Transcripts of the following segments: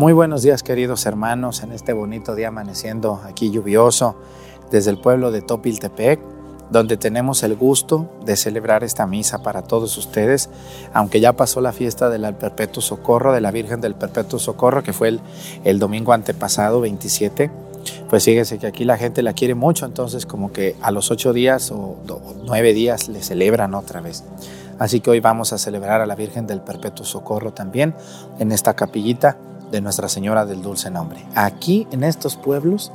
Muy buenos días queridos hermanos en este bonito día amaneciendo aquí lluvioso desde el pueblo de Topiltepec, donde tenemos el gusto de celebrar esta misa para todos ustedes, aunque ya pasó la fiesta del Perpetuo Socorro, de la Virgen del Perpetuo Socorro, que fue el, domingo antepasado, 27. Pues fíjense que aquí la gente la quiere mucho, entonces como que a los ocho días o nueve días le celebran otra vez. Así que hoy vamos a celebrar a la Virgen del Perpetuo Socorro también en esta capillita de Nuestra Señora del Dulce Nombre. Aquí en estos pueblos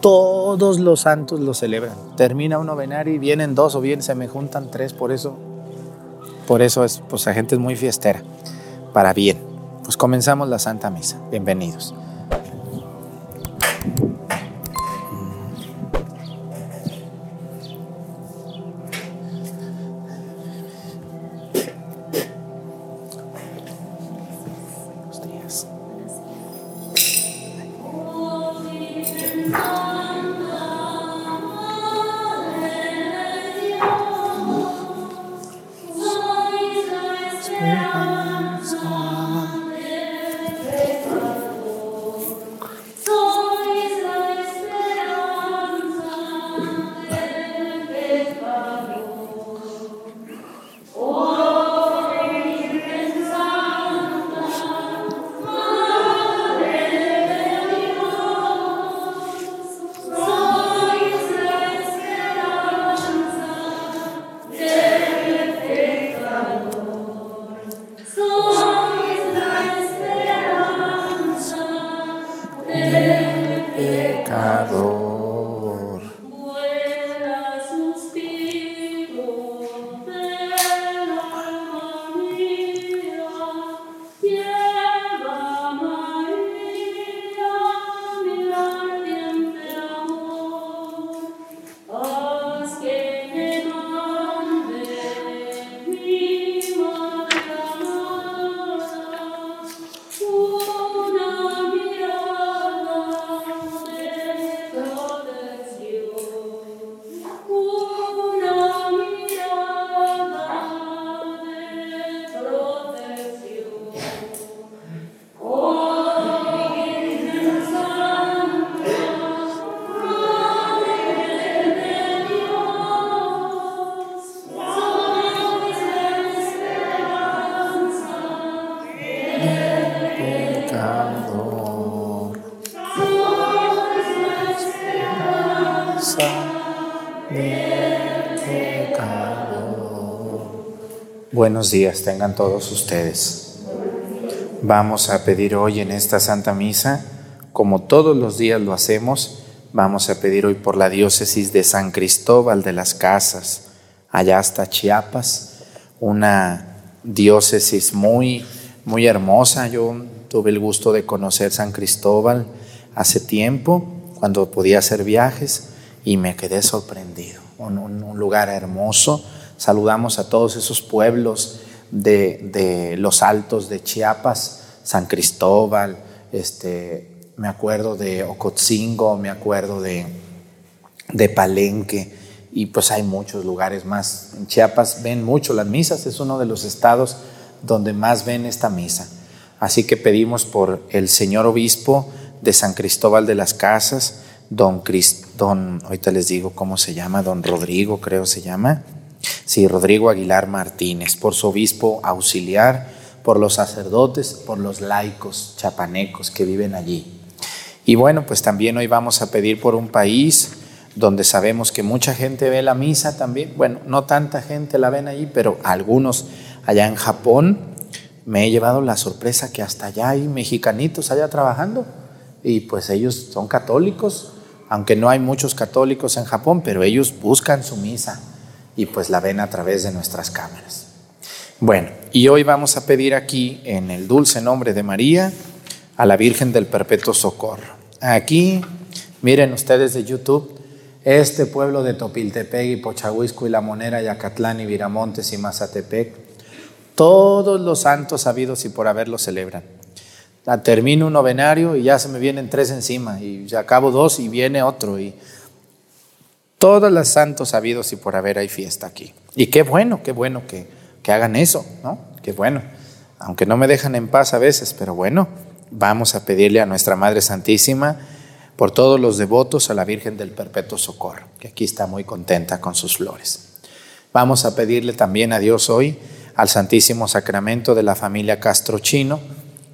todos los santos lo celebran. Termina un novenario y vienen dos o bien se me juntan tres, por eso por eso es pues la gente es muy fiestera. Para bien. Pues comenzamos la Santa Misa. Bienvenidos. Buenos días tengan todos ustedes. Vamos a pedir hoy en esta Santa Misa, como todos los días lo hacemos, vamos a pedir hoy por la diócesis de San Cristóbal de las Casas, allá hasta Chiapas, una diócesis muy, muy hermosa. Yo tuve el gusto de conocer San Cristóbal hace tiempo, cuando podía hacer viajes, y me quedé sorprendido. un lugar hermoso Saludamos a todos esos pueblos de, los altos de Chiapas, San Cristóbal, este, me acuerdo de Ocotzingo, me acuerdo de, de Palenque, y pues hay muchos lugares más. En Chiapas ven mucho las misas, es uno de los estados donde más ven esta misa. Así que pedimos por el señor obispo de San Cristóbal de las Casas, don, don ahorita les digo cómo se llama, don Rodrigo creo se llama, Sí, Rodrigo Aguilar Martínez, por su obispo auxiliar, por los sacerdotes, por los laicos chapanecos que viven allí. Y bueno, pues también hoy vamos a pedir por un país donde sabemos que mucha gente ve la misa también. Bueno, no tanta gente la ven allí, pero algunos allá en Japón me he llevado la sorpresa que hasta allá hay mexicanitos allá trabajando y pues ellos son católicos, aunque no hay muchos católicos en Japón, pero ellos buscan su misa y pues la ven a través de nuestras cámaras. Bueno, y hoy vamos a pedir aquí en el dulce nombre de María a la Virgen del Perpetuo Socorro. Aquí, miren ustedes de YouTube, este pueblo de Topiltepec y Pochahuisco y La Monera, Yacatlán y Viramontes y Mazatepec, todos los santos habidos y por haberlo celebran. Termino un novenario y ya se me vienen tres encima y ya acabo dos y viene otro y Todos los santos habidos y por haber hay fiesta aquí. Y qué bueno, qué bueno que, que hagan eso, ¿no? Qué bueno. Aunque no me dejan en paz a veces, pero bueno, vamos a pedirle a nuestra Madre Santísima por todos los devotos a la Virgen del Perpetuo Socorro, que aquí está muy contenta con sus flores. Vamos a pedirle también a Dios hoy al Santísimo Sacramento de la familia Castro Chino.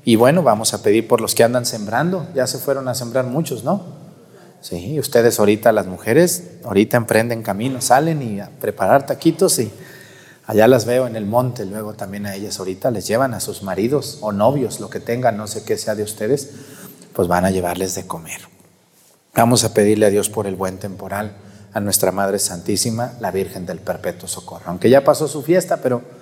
Y bueno, vamos a pedir por los que andan sembrando. Ya se fueron a sembrar muchos, ¿no? Sí, ustedes ahorita, las mujeres, ahorita emprenden camino, salen y a preparar taquitos y allá las veo en el monte. Luego también a ellas ahorita les llevan a sus maridos o novios, lo que tengan, no sé qué sea de ustedes, pues van a llevarles de comer. Vamos a pedirle a Dios por el buen temporal, a nuestra Madre Santísima, la Virgen del Perpetuo Socorro. Aunque ya pasó su fiesta, pero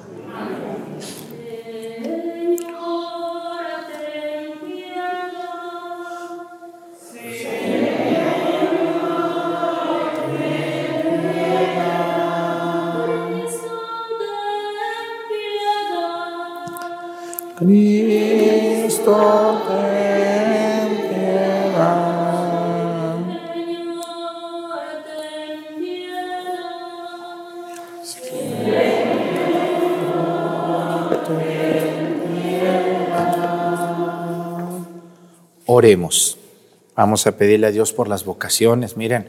Cristo, ten piedad. Oremos. Vamos a pedirle a Dios por las vocaciones. Miren,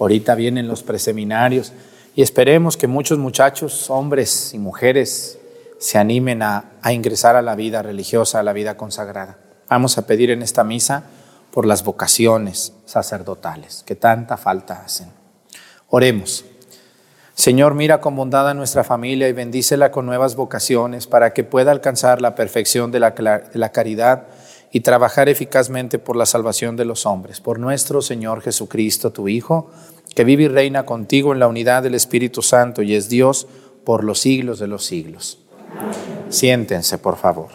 ahorita vienen los preseminarios y esperemos que muchos muchachos, hombres y mujeres, se animen a, a, ingresar a la vida religiosa, a la vida consagrada. Vamos a pedir en esta misa por las vocaciones sacerdotales que tanta falta hacen. Oremos. Señor, mira con bondad a nuestra familia y bendícela con nuevas vocaciones para que pueda alcanzar la perfección de la, de la caridad y trabajar eficazmente por la salvación de los hombres. Por nuestro Señor Jesucristo, tu Hijo, que vive y reina contigo en la unidad del Espíritu Santo y es Dios por los siglos de los siglos. Siéntense, por favor.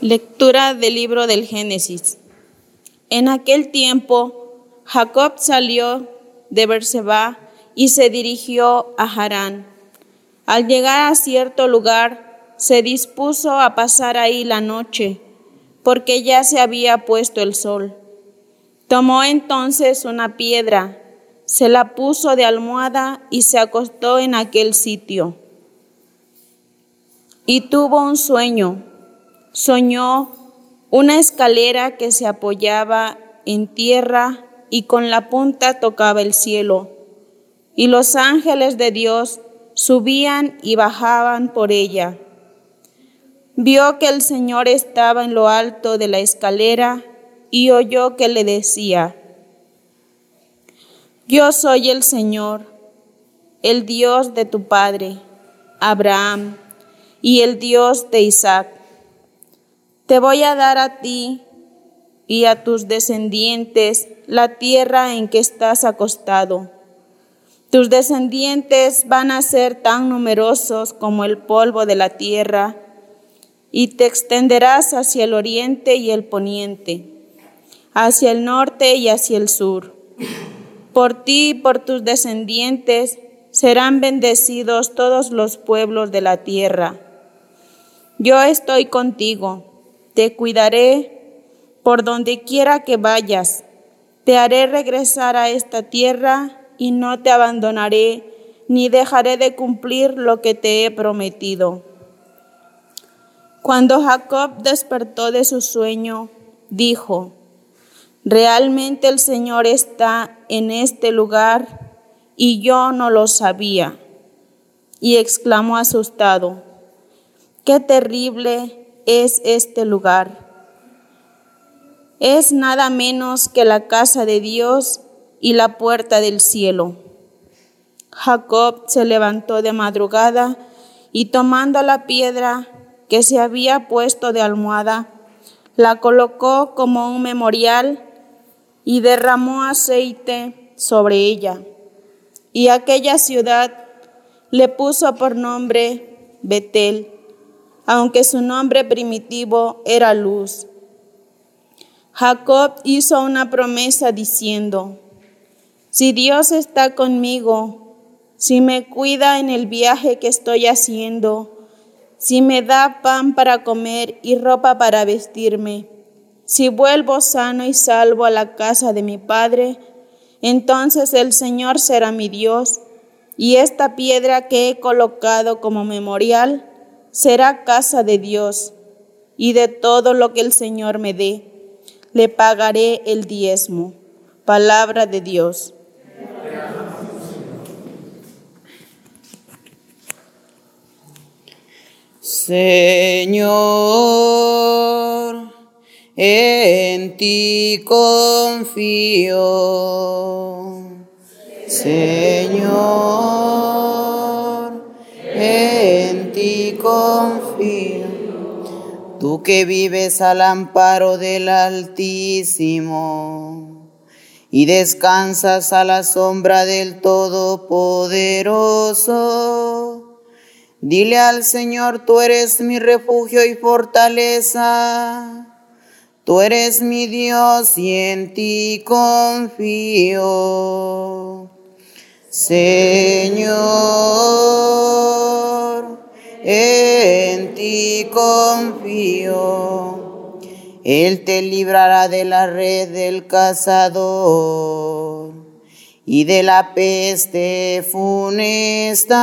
Lectura del libro del Génesis. En aquel tiempo, Jacob salió de Berseba y se dirigió a Harán. Al llegar a cierto lugar, se dispuso a pasar ahí la noche, porque ya se había puesto el sol. Tomó entonces una piedra, se la puso de almohada y se acostó en aquel sitio. Y tuvo un sueño soñó una escalera que se apoyaba en tierra y con la punta tocaba el cielo, y los ángeles de Dios subían y bajaban por ella. Vio que el Señor estaba en lo alto de la escalera y oyó que le decía, Yo soy el Señor, el Dios de tu Padre, Abraham, y el Dios de Isaac. Te voy a dar a ti y a tus descendientes la tierra en que estás acostado. Tus descendientes van a ser tan numerosos como el polvo de la tierra, y te extenderás hacia el oriente y el poniente, hacia el norte y hacia el sur. Por ti y por tus descendientes serán bendecidos todos los pueblos de la tierra. Yo estoy contigo te cuidaré por donde quiera que vayas. Te haré regresar a esta tierra y no te abandonaré, ni dejaré de cumplir lo que te he prometido. Cuando Jacob despertó de su sueño, dijo, Realmente el Señor está en este lugar y yo no lo sabía. Y exclamó asustado, qué terrible es este lugar. Es nada menos que la casa de Dios y la puerta del cielo. Jacob se levantó de madrugada y tomando la piedra que se había puesto de almohada, la colocó como un memorial y derramó aceite sobre ella. Y aquella ciudad le puso por nombre Betel, aunque su nombre primitivo era Luz. Jacob hizo una promesa diciendo, si Dios está conmigo, si me cuida en el viaje que estoy haciendo, si me da pan para comer y ropa para vestirme, si vuelvo sano y salvo a la casa de mi Padre, entonces el Señor será mi Dios, y esta piedra que he colocado como memorial será casa de Dios, y de todo lo que el Señor me dé, le pagaré el diezmo. Palabra de Dios. Señor, en ti confío. Señor, en ti confío. Tú que vives al amparo del Altísimo y descansas a la sombra del Todopoderoso. Dile al Señor, tú eres mi refugio y fortaleza. Tú eres mi Dios y en ti confío. Señor, en ti confío. Él te librará de la red del cazador y de la peste funesta.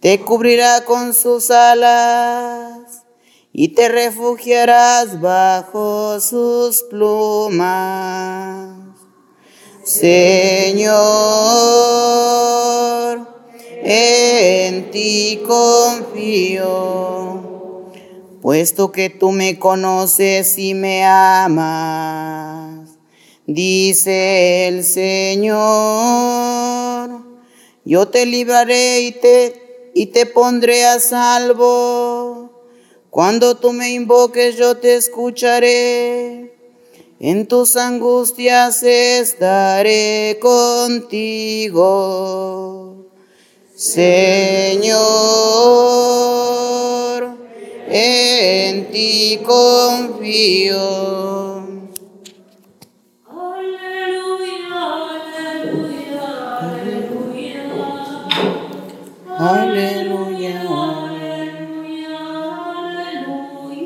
Te cubrirá con sus alas y te refugiarás bajo sus plumas. Señor, en ti confío, puesto que tú me conoces y me amas, dice el Señor, yo te libraré y te, y te pondré a salvo. Cuando tú me invoques yo te escucharé. En tus angustias estaré contigo. Señor, en ti confío. Aleluya, aleluya, aleluya,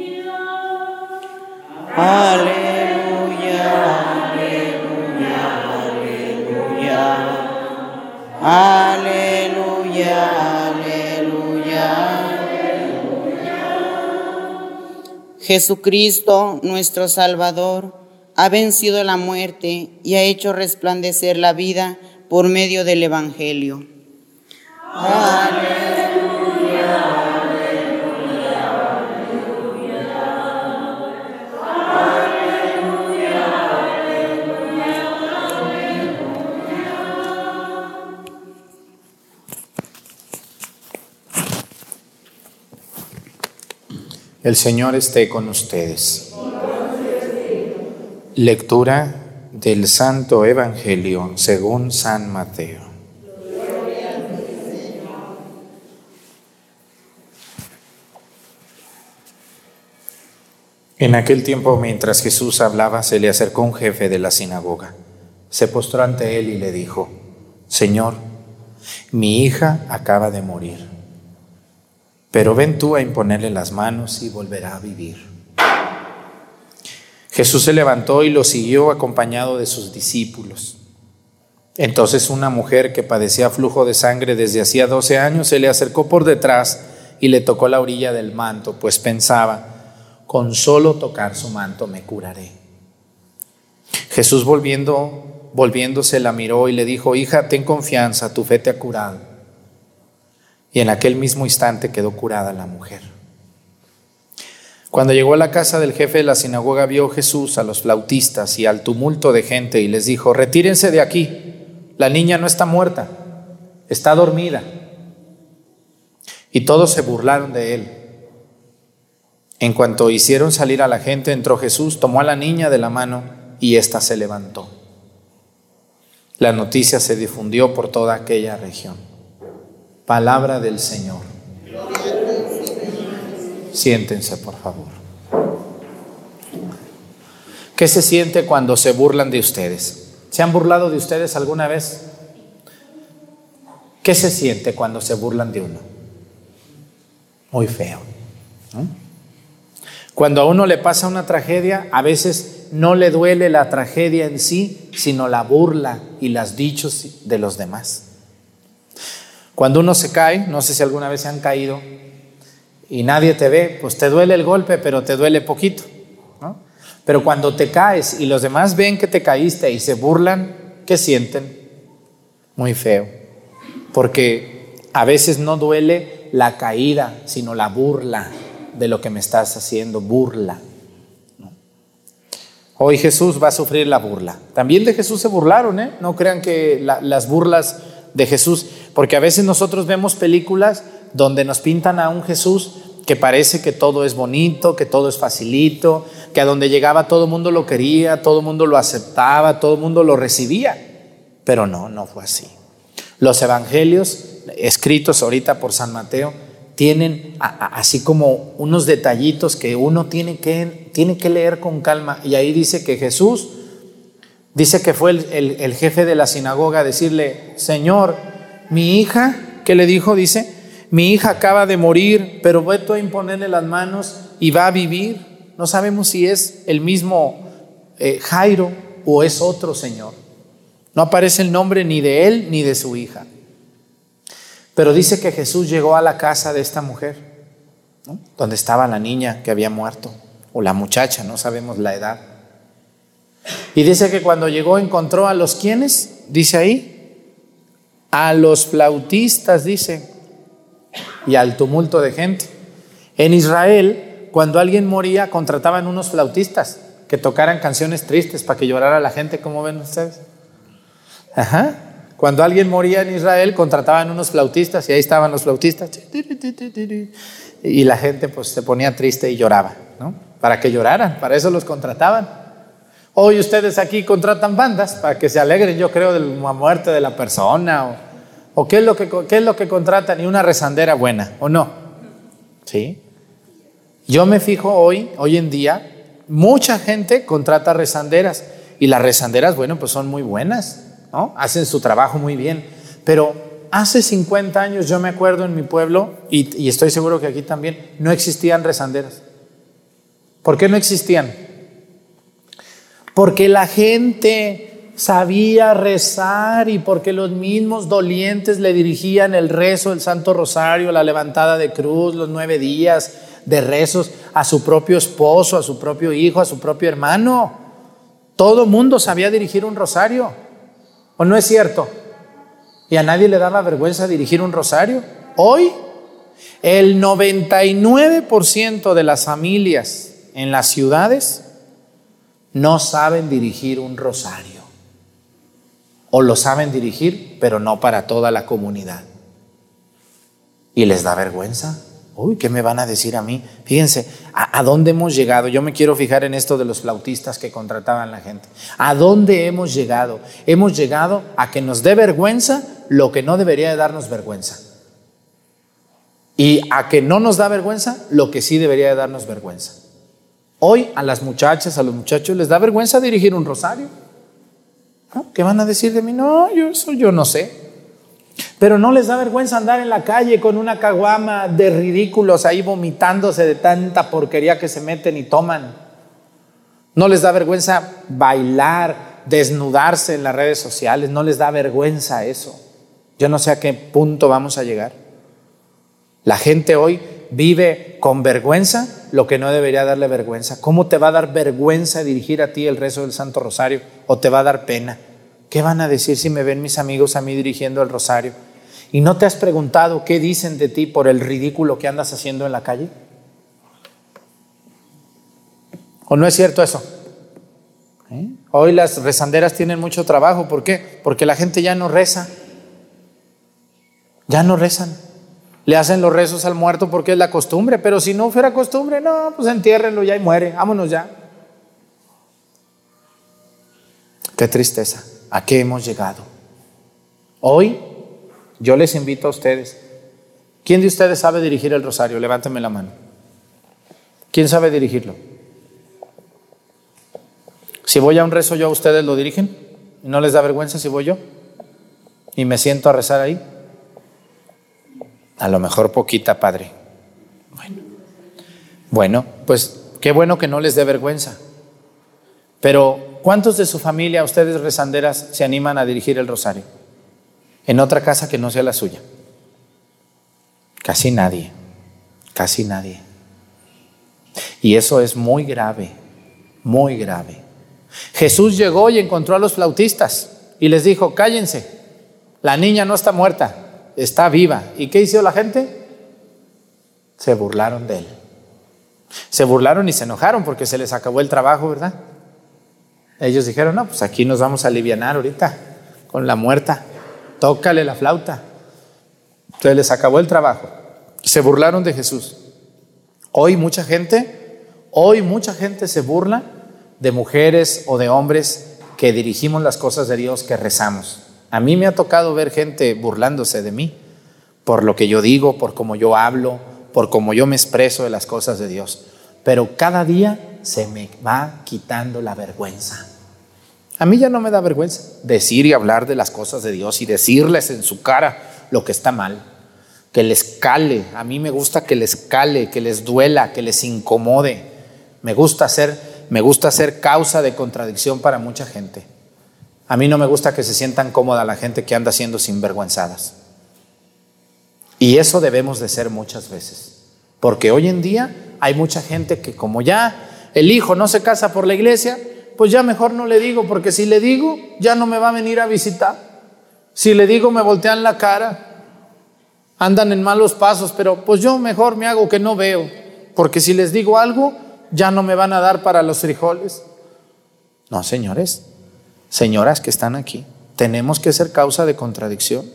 aleluya, aleluya, aleluya. Jesucristo, nuestro Salvador, ha vencido la muerte y ha hecho resplandecer la vida por medio del Evangelio. El Señor esté con ustedes. Lectura del Santo Evangelio según San Mateo. En aquel tiempo, mientras Jesús hablaba, se le acercó un jefe de la sinagoga. Se postró ante él y le dijo, Señor, mi hija acaba de morir, pero ven tú a imponerle las manos y volverá a vivir. Jesús se levantó y lo siguió acompañado de sus discípulos. Entonces una mujer que padecía flujo de sangre desde hacía doce años se le acercó por detrás y le tocó la orilla del manto, pues pensaba, con solo tocar su manto me curaré. Jesús volviendo, volviéndose la miró y le dijo, hija, ten confianza, tu fe te ha curado. Y en aquel mismo instante quedó curada la mujer. Cuando llegó a la casa del jefe de la sinagoga, vio Jesús a los flautistas y al tumulto de gente y les dijo, retírense de aquí, la niña no está muerta, está dormida. Y todos se burlaron de él. En cuanto hicieron salir a la gente, entró Jesús, tomó a la niña de la mano y ésta se levantó. La noticia se difundió por toda aquella región. Palabra del Señor. Siéntense, por favor. ¿Qué se siente cuando se burlan de ustedes? ¿Se han burlado de ustedes alguna vez? ¿Qué se siente cuando se burlan de uno? Muy feo. Cuando a uno le pasa una tragedia, a veces no le duele la tragedia en sí, sino la burla y las dichos de los demás. Cuando uno se cae, no sé si alguna vez se han caído, y nadie te ve, pues te duele el golpe, pero te duele poquito. Pero cuando te caes y los demás ven que te caíste y se burlan, ¿qué sienten? Muy feo. Porque a veces no duele la caída, sino la burla de lo que me estás haciendo, burla. Hoy Jesús va a sufrir la burla. También de Jesús se burlaron, ¿eh? No crean que las burlas de Jesús, porque a veces nosotros vemos películas donde nos pintan a un Jesús que parece que todo es bonito, que todo es facilito, que a donde llegaba todo el mundo lo quería, todo el mundo lo aceptaba, todo el mundo lo recibía. Pero no, no fue así. Los evangelios escritos ahorita por San Mateo tienen así como unos detallitos que uno tiene que, tiene que leer con calma. Y ahí dice que Jesús, dice que fue el, el jefe de la sinagoga a decirle, Señor, mi hija, ¿qué le dijo? Dice, mi hija acaba de morir, pero voy a imponerle las manos y va a vivir. No sabemos si es el mismo eh, Jairo o es otro Señor. No aparece el nombre ni de él ni de su hija. Pero dice que Jesús llegó a la casa de esta mujer, donde estaba la niña que había muerto, o la muchacha, no sabemos la edad. Y dice que cuando llegó encontró a los quienes, dice ahí, a los flautistas, dice, y al tumulto de gente. En Israel, cuando alguien moría, contrataban unos flautistas que tocaran canciones tristes para que llorara la gente, ¿cómo ven ustedes? Ajá. Cuando alguien moría en Israel, contrataban unos flautistas y ahí estaban los flautistas. Y la gente pues se ponía triste y lloraba, ¿no? Para que lloraran, para eso los contrataban. Hoy ustedes aquí contratan bandas para que se alegren, yo creo, de la muerte de la persona o ¿O qué es lo que, qué es lo que contratan? Y una rezandera buena, ¿o no? ¿Sí? Yo me fijo hoy, hoy en día, mucha gente contrata rezanderas y las rezanderas, bueno, pues son muy buenas, ¿no? Hacen su trabajo muy bien. Pero hace 50 años yo me acuerdo en mi pueblo, y, y estoy seguro que aquí también, no existían rezanderas. ¿Por qué no existían? Porque la gente sabía rezar y porque los mismos dolientes le dirigían el rezo, el Santo Rosario, la levantada de cruz, los nueve días de rezos a su propio esposo, a su propio hijo, a su propio hermano. Todo mundo sabía dirigir un rosario. ¿O no es cierto? Y a nadie le daba vergüenza dirigir un rosario. Hoy, el 99% de las familias en las ciudades no saben dirigir un rosario o lo saben dirigir, pero no para toda la comunidad. Y les da vergüenza. Uy, ¿qué me van a decir a mí? Fíjense, ¿a, dónde hemos llegado? Yo me quiero fijar en esto de los flautistas que contrataban la gente. ¿A dónde hemos llegado? Hemos llegado a que nos dé vergüenza lo que no debería de darnos vergüenza. Y a que no nos da vergüenza lo que sí debería de darnos vergüenza. Hoy a las muchachas, a los muchachos les da vergüenza dirigir un rosario. ¿Qué van a decir de mí? No, yo eso yo no sé. Pero no les da vergüenza andar en la calle con una caguama de ridículos ahí vomitándose de tanta porquería que se meten y toman. No les da vergüenza bailar, desnudarse en las redes sociales. No les da vergüenza eso. Yo no sé a qué punto vamos a llegar. La gente hoy vive con vergüenza lo que no debería darle vergüenza. ¿Cómo te va a dar vergüenza dirigir a ti el rezo del Santo Rosario? ¿O te va a dar pena? ¿Qué van a decir si me ven mis amigos a mí dirigiendo el rosario? ¿Y no te has preguntado qué dicen de ti por el ridículo que andas haciendo en la calle? ¿O no es cierto eso? ¿Eh? Hoy las rezanderas tienen mucho trabajo. ¿Por qué? Porque la gente ya no reza. Ya no rezan. Le hacen los rezos al muerto porque es la costumbre. Pero si no fuera costumbre, no, pues entiérrenlo ya y muere. Vámonos ya. Qué tristeza. ¿A qué hemos llegado? Hoy yo les invito a ustedes. ¿Quién de ustedes sabe dirigir el rosario? Levánteme la mano. ¿Quién sabe dirigirlo? Si voy a un rezo yo, ¿ustedes lo dirigen? ¿No les da vergüenza si voy yo? ¿Y me siento a rezar ahí? A lo mejor poquita, Padre. Bueno, bueno pues qué bueno que no les dé vergüenza. Pero, ¿cuántos de su familia, ustedes rezanderas, se animan a dirigir el rosario? En otra casa que no sea la suya. Casi nadie, casi nadie. Y eso es muy grave, muy grave. Jesús llegó y encontró a los flautistas y les dijo, cállense, la niña no está muerta, está viva. ¿Y qué hizo la gente? Se burlaron de él. Se burlaron y se enojaron porque se les acabó el trabajo, ¿verdad? Ellos dijeron, no, pues aquí nos vamos a aliviar ahorita con la muerta. Tócale la flauta. Entonces les acabó el trabajo. Se burlaron de Jesús. Hoy mucha gente, hoy mucha gente se burla de mujeres o de hombres que dirigimos las cosas de Dios, que rezamos. A mí me ha tocado ver gente burlándose de mí por lo que yo digo, por cómo yo hablo, por cómo yo me expreso de las cosas de Dios. Pero cada día se me va quitando la vergüenza. A mí ya no me da vergüenza decir y hablar de las cosas de Dios y decirles en su cara lo que está mal. Que les cale. A mí me gusta que les cale, que les duela, que les incomode. Me gusta ser, me gusta ser causa de contradicción para mucha gente. A mí no me gusta que se sientan cómoda la gente que anda siendo sinvergüenzadas. Y eso debemos de ser muchas veces. Porque hoy en día hay mucha gente que como ya el hijo no se casa por la iglesia, pues ya mejor no le digo, porque si le digo, ya no me va a venir a visitar. Si le digo, me voltean la cara, andan en malos pasos, pero pues yo mejor me hago que no veo, porque si les digo algo, ya no me van a dar para los frijoles. No, señores, señoras que están aquí, tenemos que ser causa de contradicción.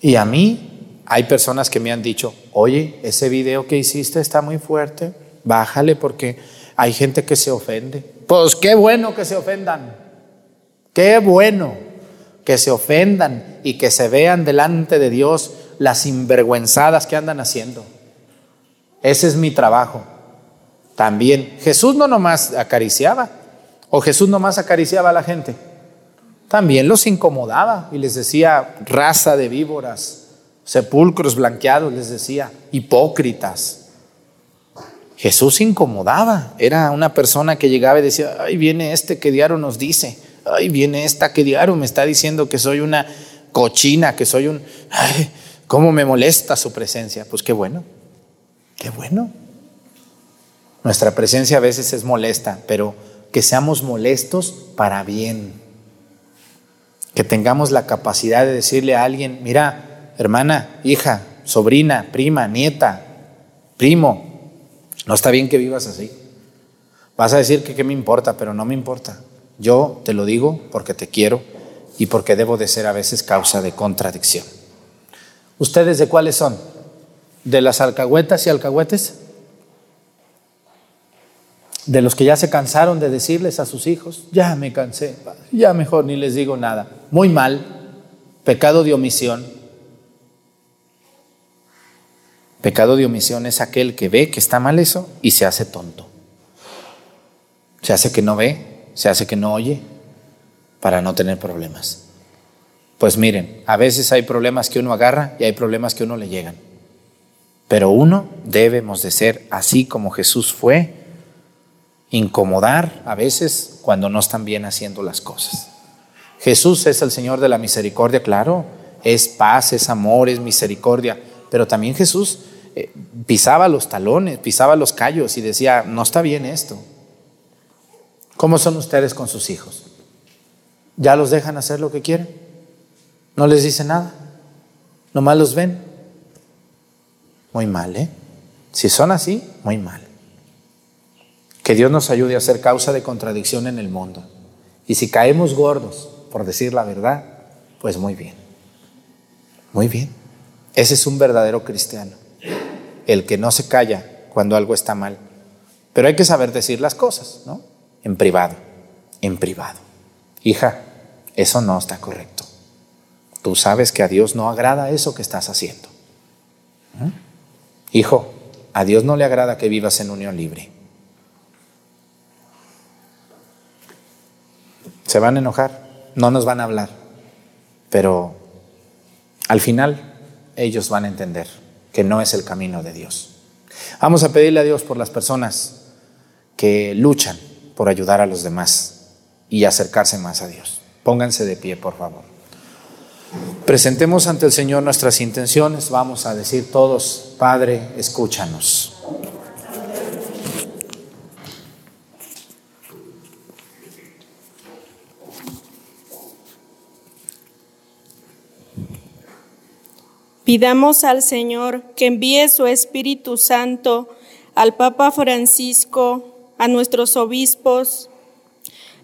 Y a mí hay personas que me han dicho, oye, ese video que hiciste está muy fuerte, bájale porque hay gente que se ofende. Pues qué bueno que se ofendan, qué bueno que se ofendan y que se vean delante de Dios las sinvergüenzadas que andan haciendo. Ese es mi trabajo. También Jesús no nomás acariciaba, o Jesús nomás acariciaba a la gente también los incomodaba y les decía raza de víboras, sepulcros blanqueados, les decía hipócritas. Jesús incomodaba, era una persona que llegaba y decía, ay, viene este que diario nos dice, ay, viene esta que diario me está diciendo que soy una cochina, que soy un, ay, cómo me molesta su presencia. Pues qué bueno, qué bueno. Nuestra presencia a veces es molesta, pero que seamos molestos para bien que tengamos la capacidad de decirle a alguien, mira, hermana, hija, sobrina, prima, nieta, primo, no está bien que vivas así. Vas a decir que qué me importa, pero no me importa. Yo te lo digo porque te quiero y porque debo de ser a veces causa de contradicción. ¿Ustedes de cuáles son? ¿De las alcahuetas y alcahuetes? De los que ya se cansaron de decirles a sus hijos, ya me cansé, ya mejor ni les digo nada. Muy mal, pecado de omisión. Pecado de omisión es aquel que ve que está mal eso y se hace tonto. Se hace que no ve, se hace que no oye, para no tener problemas. Pues miren, a veces hay problemas que uno agarra y hay problemas que uno le llegan. Pero uno debemos de ser así como Jesús fue incomodar a veces cuando no están bien haciendo las cosas. Jesús es el Señor de la misericordia, claro, es paz, es amor, es misericordia, pero también Jesús eh, pisaba los talones, pisaba los callos y decía, no está bien esto. ¿Cómo son ustedes con sus hijos? ¿Ya los dejan hacer lo que quieren? ¿No les dice nada? ¿Nomás los ven? Muy mal, ¿eh? Si son así, muy mal. Que Dios nos ayude a ser causa de contradicción en el mundo. Y si caemos gordos, por decir la verdad, pues muy bien. Muy bien. Ese es un verdadero cristiano. El que no se calla cuando algo está mal. Pero hay que saber decir las cosas, ¿no? En privado. En privado. Hija, eso no está correcto. Tú sabes que a Dios no agrada eso que estás haciendo. ¿Mm? Hijo, a Dios no le agrada que vivas en unión libre. Se van a enojar, no nos van a hablar, pero al final ellos van a entender que no es el camino de Dios. Vamos a pedirle a Dios por las personas que luchan por ayudar a los demás y acercarse más a Dios. Pónganse de pie, por favor. Presentemos ante el Señor nuestras intenciones. Vamos a decir todos, Padre, escúchanos. Pidamos al Señor que envíe su Espíritu Santo al Papa Francisco, a nuestros obispos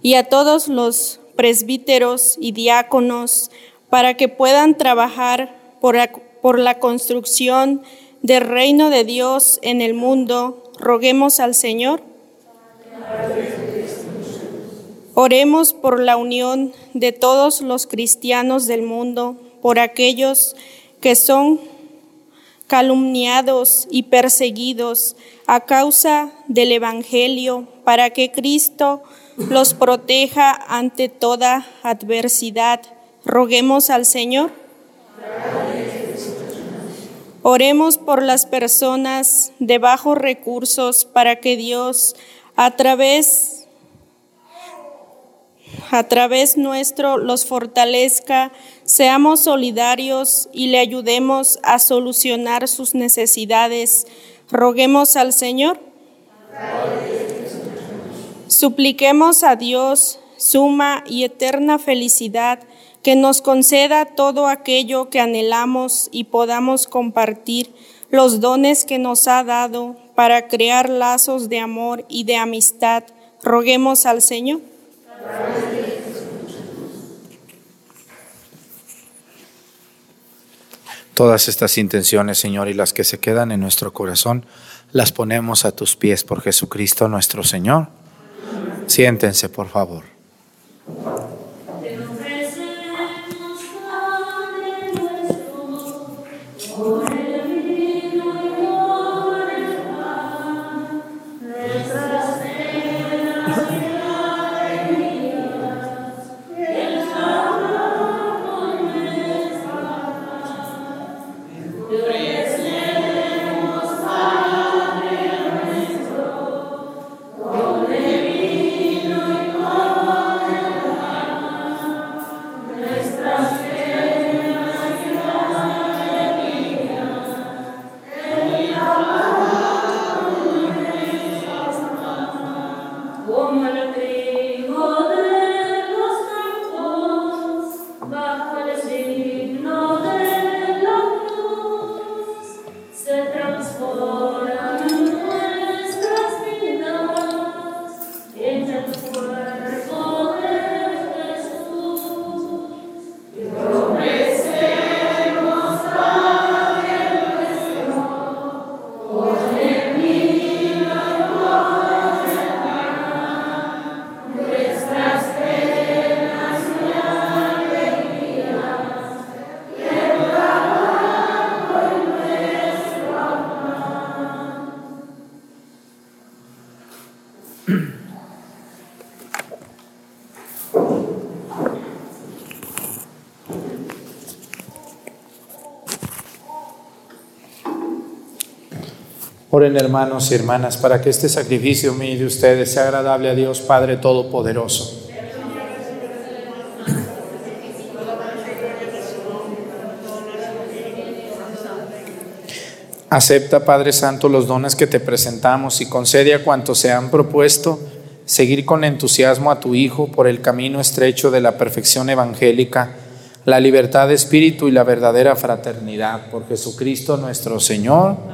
y a todos los presbíteros y diáconos para que puedan trabajar por la, construcción del reino de Dios en el mundo. Roguemos al Señor. Oremos por la unión de todos los cristianos del mundo, por aquellos que son calumniados y perseguidos a causa del Evangelio, para que Cristo los proteja ante toda adversidad Roguemos al Señor. Oremos por las personas de bajos recursos para que Dios a través a través nuestro los fortalezca, seamos solidarios y le ayudemos a solucionar sus necesidades. Roguemos al Señor. Supliquemos a Dios suma y eterna felicidad que nos conceda todo aquello que anhelamos y podamos compartir los dones que nos ha dado para crear lazos de amor y de amistad. Roguemos al Señor. Todas estas intenciones, Señor, y las que se quedan en nuestro corazón, las ponemos a tus pies por Jesucristo nuestro Señor. Siéntense, por favor. Oren hermanos y hermanas para que este sacrificio mío de ustedes sea agradable a Dios Padre Todopoderoso. Acepta, Padre Santo, los dones que te presentamos y concede a cuantos se han propuesto seguir con entusiasmo a tu Hijo por el camino estrecho de la perfección evangélica, la libertad de espíritu y la verdadera fraternidad. Por Jesucristo nuestro Señor,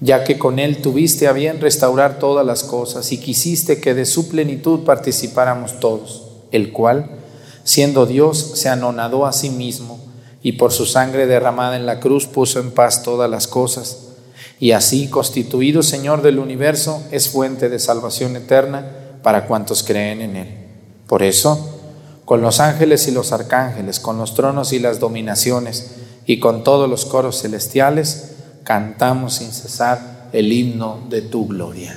ya que con Él tuviste a bien restaurar todas las cosas y quisiste que de su plenitud participáramos todos, el cual, siendo Dios, se anonadó a sí mismo y por su sangre derramada en la cruz puso en paz todas las cosas, y así, constituido Señor del universo, es fuente de salvación eterna, para cuantos creen en Él. Por eso, con los ángeles y los arcángeles, con los tronos y las dominaciones, y con todos los coros celestiales, cantamos sin cesar el himno de tu gloria.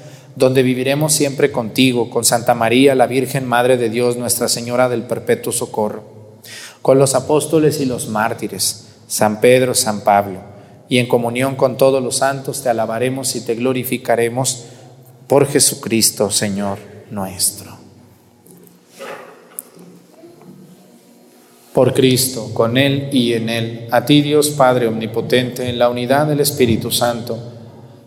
donde viviremos siempre contigo, con Santa María, la Virgen Madre de Dios, Nuestra Señora del Perpetuo Socorro, con los apóstoles y los mártires, San Pedro, San Pablo, y en comunión con todos los santos te alabaremos y te glorificaremos por Jesucristo, Señor nuestro. Por Cristo, con Él y en Él, a ti Dios Padre Omnipotente, en la unidad del Espíritu Santo,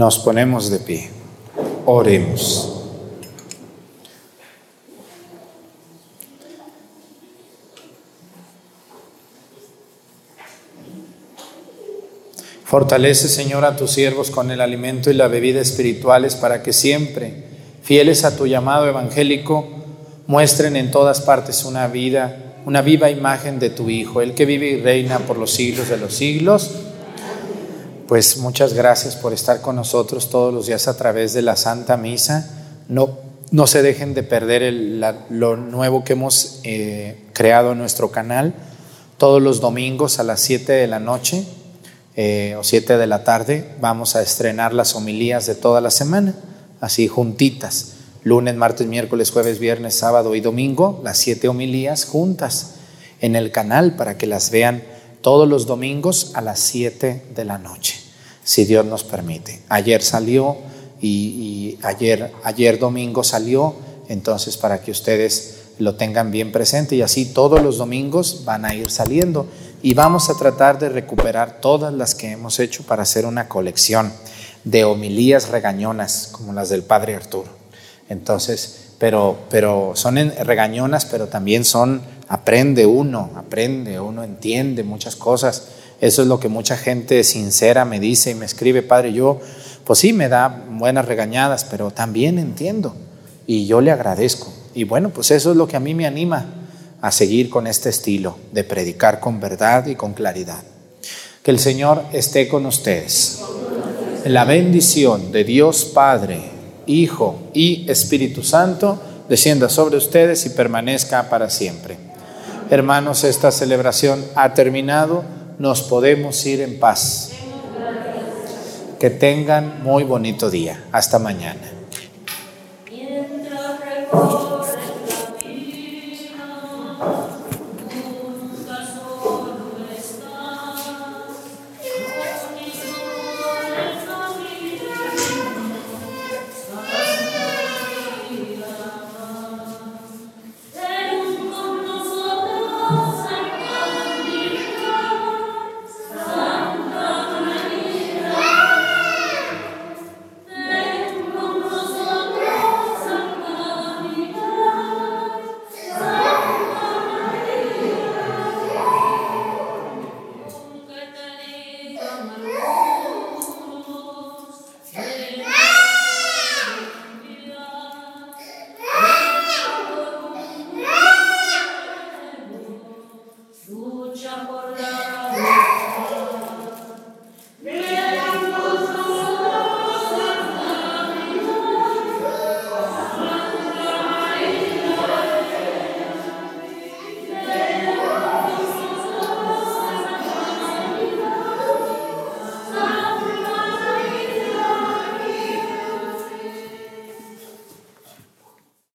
Nos ponemos de pie. Oremos. Fortalece, Señor, a tus siervos con el alimento y la bebida espirituales para que siempre, fieles a tu llamado evangélico, muestren en todas partes una vida, una viva imagen de tu Hijo, el que vive y reina por los siglos de los siglos. Pues muchas gracias por estar con nosotros todos los días a través de la Santa Misa. No, no se dejen de perder lo nuevo que hemos eh, creado en nuestro canal todos los domingos a las 7 de la noche eh, o 7 de la tarde vamos a estrenar las homilías de toda la semana, así juntitas. Lunes, martes, miércoles, jueves, viernes, sábado y domingo, las siete homilías juntas en el canal para que las vean todos los domingos a las 7 de la noche, si Dios nos permite. Ayer salió y, ayer, ayer domingo salió, entonces para que ustedes lo tengan bien presente y así todos los domingos van a ir saliendo y vamos a tratar de recuperar todas las que hemos hecho para hacer una colección de homilías regañonas como las del Padre Arturo. Entonces, pero, pero son regañonas, pero también son, aprende uno, aprende, uno entiende muchas cosas. Eso es lo que mucha gente sincera me dice y me escribe, Padre, yo, pues sí, me da buenas regañadas, pero también entiendo y yo le agradezco. Y bueno, pues eso es lo que a mí me anima a seguir con este estilo de predicar con verdad y con claridad. Que el Señor esté con ustedes. La bendición de Dios Padre, Hijo y Espíritu Santo descienda sobre ustedes y permanezca para siempre. Hermanos, esta celebración ha terminado, nos podemos ir en paz. Que tengan muy bonito día. Hasta mañana.